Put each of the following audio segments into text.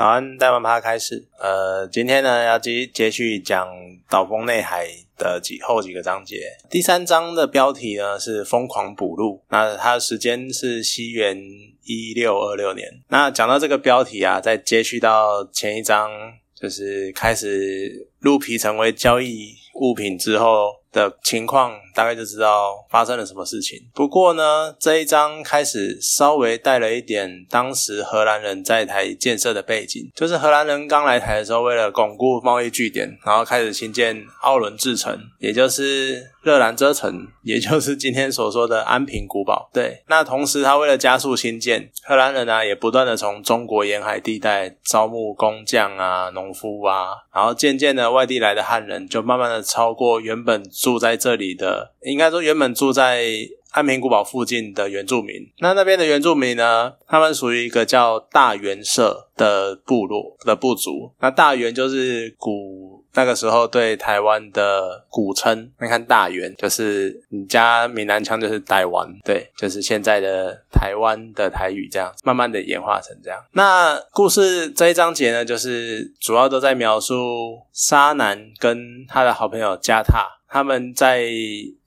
早安，大湾趴开始。呃，今天呢要接接续讲岛风内海的几后几个章节。第三章的标题呢是疯狂捕鹿，那它的时间是西元一六二六年。那讲到这个标题啊，再接续到前一章，就是开始鹿皮成为交易物品之后。的情况大概就知道发生了什么事情。不过呢，这一章开始稍微带了一点当时荷兰人在台建设的背景，就是荷兰人刚来台的时候，为了巩固贸易据点，然后开始兴建奥伦治城，也就是热兰遮城，也就是今天所说的安平古堡。对，那同时他为了加速新建，荷兰人呢也不断的从中国沿海地带招募工匠啊、农夫啊，然后渐渐的外地来的汉人就慢慢的超过原本。住在这里的，应该说原本住在安平古堡附近的原住民。那那边的原住民呢？他们属于一个叫大元社的部落的部族。那大元就是古那个时候对台湾的古称。你看大元就是你家闽南腔就是台湾，对，就是现在的台湾的台语这样，慢慢的演化成这样。那故事这一章节呢，就是主要都在描述沙男跟他的好朋友加塔。他们在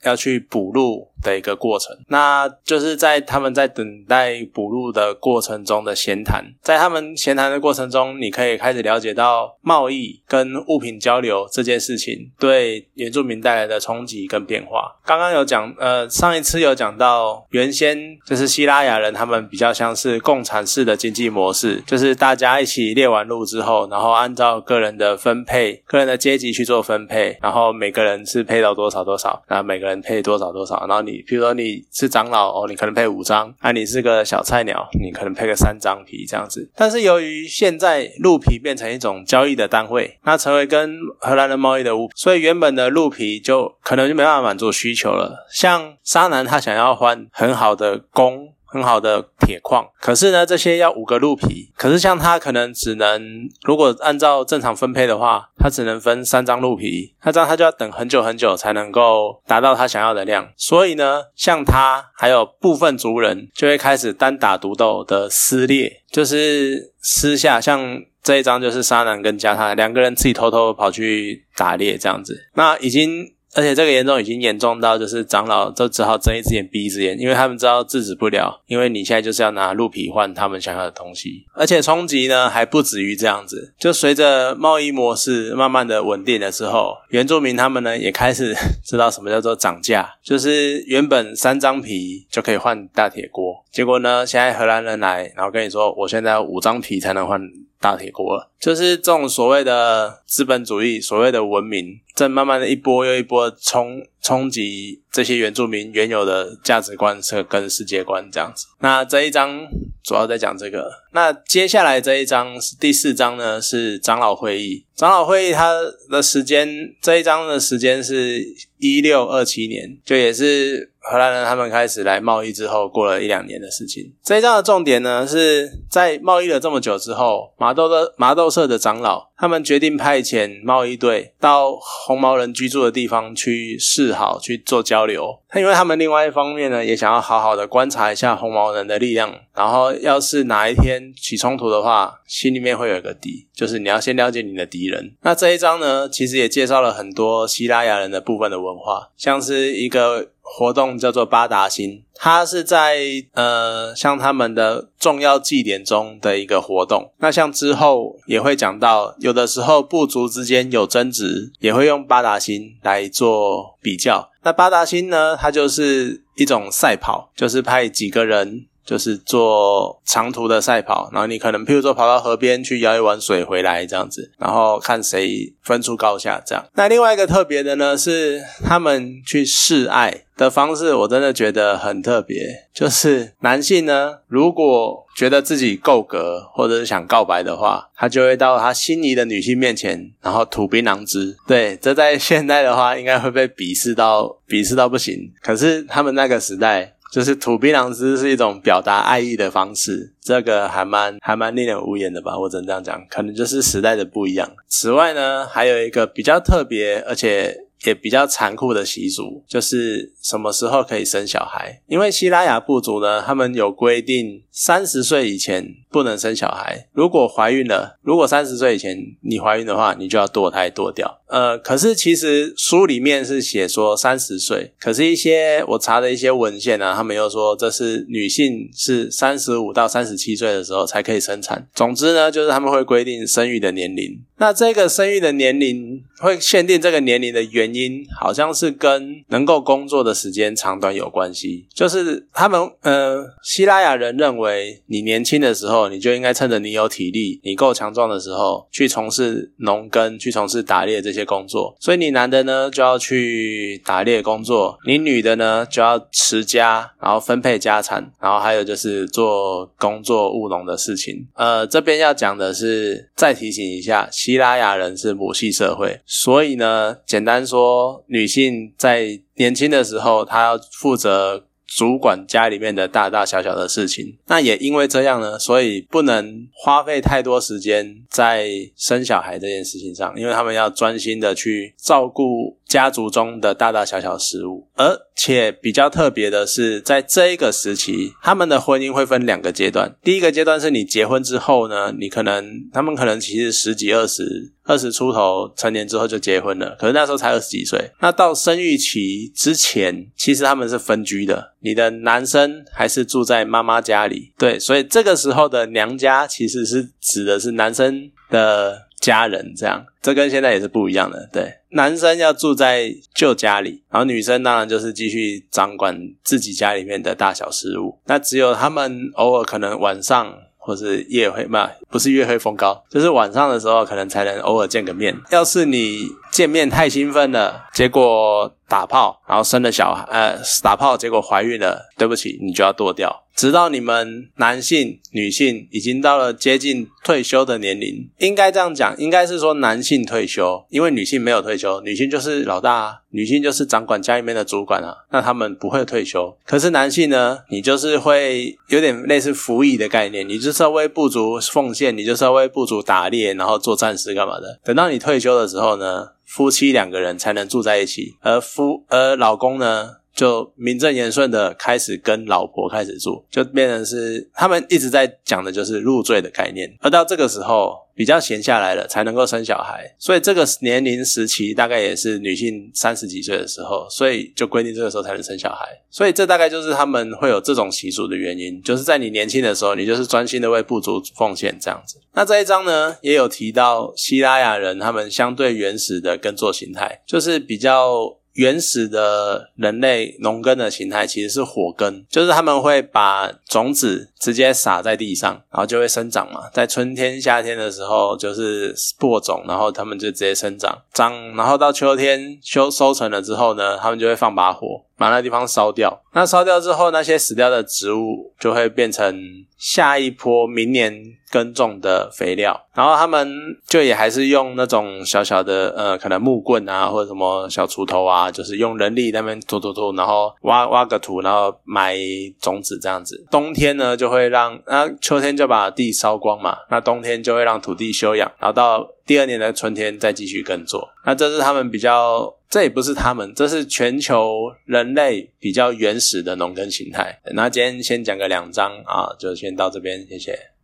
要去补路的一个过程，那就是在他们在等待补录的过程中的闲谈，在他们闲谈的过程中，你可以开始了解到贸易跟物品交流这件事情对原住民带来的冲击跟变化。刚刚有讲，呃，上一次有讲到，原先就是希拉雅人，他们比较像是共产式的经济模式，就是大家一起猎完鹿之后，然后按照个人的分配、个人的阶级去做分配，然后每个人是配到多少多少，然后每个人配多少多少，然后你，比如说你是长老哦，你可能配五张，啊，你是个小菜鸟，你可能配个三张皮这样子。但是由于现在鹿皮变成一种交易的单位，那成为跟荷兰人贸易的物，所以原本的鹿皮就可能就没办法满足需求了。像沙男他想要换很好的弓。很好的铁矿，可是呢，这些要五个鹿皮，可是像他可能只能，如果按照正常分配的话，他只能分三张鹿皮，那这样他就要等很久很久才能够达到他想要的量。所以呢，像他还有部分族人就会开始单打独斗的撕裂，就是私下，像这一张就是沙男跟加他两个人自己偷偷跑去打猎这样子，那已经。而且这个严重已经严重到，就是长老都只好睁一只眼闭一只眼，因为他们知道制止不了，因为你现在就是要拿鹿皮换他们想要的东西。而且冲击呢还不止于这样子，就随着贸易模式慢慢的稳定了之后，原住民他们呢也开始 知道什么叫做涨价，就是原本三张皮就可以换大铁锅，结果呢现在荷兰人来，然后跟你说，我现在五张皮才能换。大铁锅，就是这种所谓的资本主义，所谓的文明，正慢慢的一波又一波冲冲击这些原住民原有的价值观和跟世界观这样子。那这一章主要在讲这个。那接下来这一章是第四章呢，是长老会议。长老会议它的时间，这一章的时间是一六二七年，就也是。荷兰人他们开始来贸易之后，过了一两年的事情。这一章的重点呢，是在贸易了这么久之后，麻豆的麻豆社的长老他们决定派遣贸易队到红毛人居住的地方去示好，去做交流。因为他们另外一方面呢，也想要好好的观察一下红毛人的力量。然后，要是哪一天起冲突的话，心里面会有一个底，就是你要先了解你的敌人。那这一章呢，其实也介绍了很多希腊雅人的部分的文化，像是一个。活动叫做八达星，它是在呃像他们的重要祭典中的一个活动。那像之后也会讲到，有的时候部族之间有争执，也会用八达星来做比较。那八达星呢，它就是一种赛跑，就是派几个人。就是做长途的赛跑，然后你可能譬如说跑到河边去舀一碗水回来这样子，然后看谁分出高下这样。那另外一个特别的呢，是他们去示爱的方式，我真的觉得很特别。就是男性呢，如果觉得自己够格或者是想告白的话，他就会到他心仪的女性面前，然后吐槟榔汁。对，这在现代的话，应该会被鄙视到鄙视到不行。可是他们那个时代。就是土槟榔汁是一种表达爱意的方式，这个还蛮还蛮令人无言的吧？我只能这样讲，可能就是时代的不一样。此外呢，还有一个比较特别而且也比较残酷的习俗，就是什么时候可以生小孩。因为希拉雅部族呢，他们有规定，三十岁以前不能生小孩。如果怀孕了，如果三十岁以前你怀孕的话，你就要堕胎堕掉。呃，可是其实书里面是写说三十岁，可是一些我查的一些文献呢，他们又说这是女性是三十五到三十七岁的时候才可以生产。总之呢，就是他们会规定生育的年龄。那这个生育的年龄会限定这个年龄的原因，好像是跟能够工作的时间长短有关系。就是他们呃，希拉雅人认为，你年轻的时候，你就应该趁着你有体力、你够强壮的时候，去从事农耕、去从事打猎这些工作。所以你男的呢，就要去打猎工作；你女的呢，就要持家，然后分配家产，然后还有就是做工作务农的事情。呃，这边要讲的是，再提醒一下。希拉雅人是母系社会，所以呢，简单说，女性在年轻的时候，她要负责主管家里面的大大小小的事情。那也因为这样呢，所以不能花费太多时间在生小孩这件事情上，因为他们要专心的去照顾。家族中的大大小小事务，而且比较特别的是，在这一个时期，他们的婚姻会分两个阶段。第一个阶段是你结婚之后呢，你可能他们可能其实十几、二十、二十出头成年之后就结婚了，可是那时候才二十几岁。那到生育期之前，其实他们是分居的，你的男生还是住在妈妈家里。对，所以这个时候的娘家其实是指的是男生的。家人这样，这跟现在也是不一样的。对，男生要住在旧家里，然后女生当然就是继续掌管自己家里面的大小事务。那只有他们偶尔可能晚上或是夜会嘛，不是月黑风高，就是晚上的时候可能才能偶尔见个面。要是你见面太兴奋了，结果打炮，然后生了小孩，呃，打炮结果怀孕了，对不起，你就要剁掉。直到你们男性、女性已经到了接近退休的年龄，应该这样讲，应该是说男性退休，因为女性没有退休，女性就是老大，女性就是掌管家里面的主管啊，那他们不会退休。可是男性呢，你就是会有点类似服役的概念，你就稍微不足奉献，你就稍微不足打猎，然后做战士干嘛的。等到你退休的时候呢，夫妻两个人才能住在一起，而夫而老公呢？就名正言顺的开始跟老婆开始住，就变成是他们一直在讲的就是入赘的概念，而到这个时候比较闲下来了，才能够生小孩，所以这个年龄时期大概也是女性三十几岁的时候，所以就规定这个时候才能生小孩，所以这大概就是他们会有这种习俗的原因，就是在你年轻的时候，你就是专心的为部族奉献这样子。那这一章呢，也有提到希拉雅人他们相对原始的耕作形态，就是比较。原始的人类农耕的形态其实是火耕，就是他们会把种子直接撒在地上，然后就会生长嘛。在春天、夏天的时候就是播种，然后他们就直接生长长，然后到秋天收收成了之后呢，他们就会放把火。把那地方烧掉，那烧掉之后，那些死掉的植物就会变成下一波明年耕种的肥料。然后他们就也还是用那种小小的呃，可能木棍啊，或者什么小锄头啊，就是用人力那边拖拖拖，然后挖挖个土，然后埋种子这样子。冬天呢，就会让那秋天就把地烧光嘛，那冬天就会让土地休养，然后到第二年的春天再继续耕作。那这是他们比较。这也不是他们，这是全球人类比较原始的农耕形态。那今天先讲个两章啊，就先到这边，谢谢。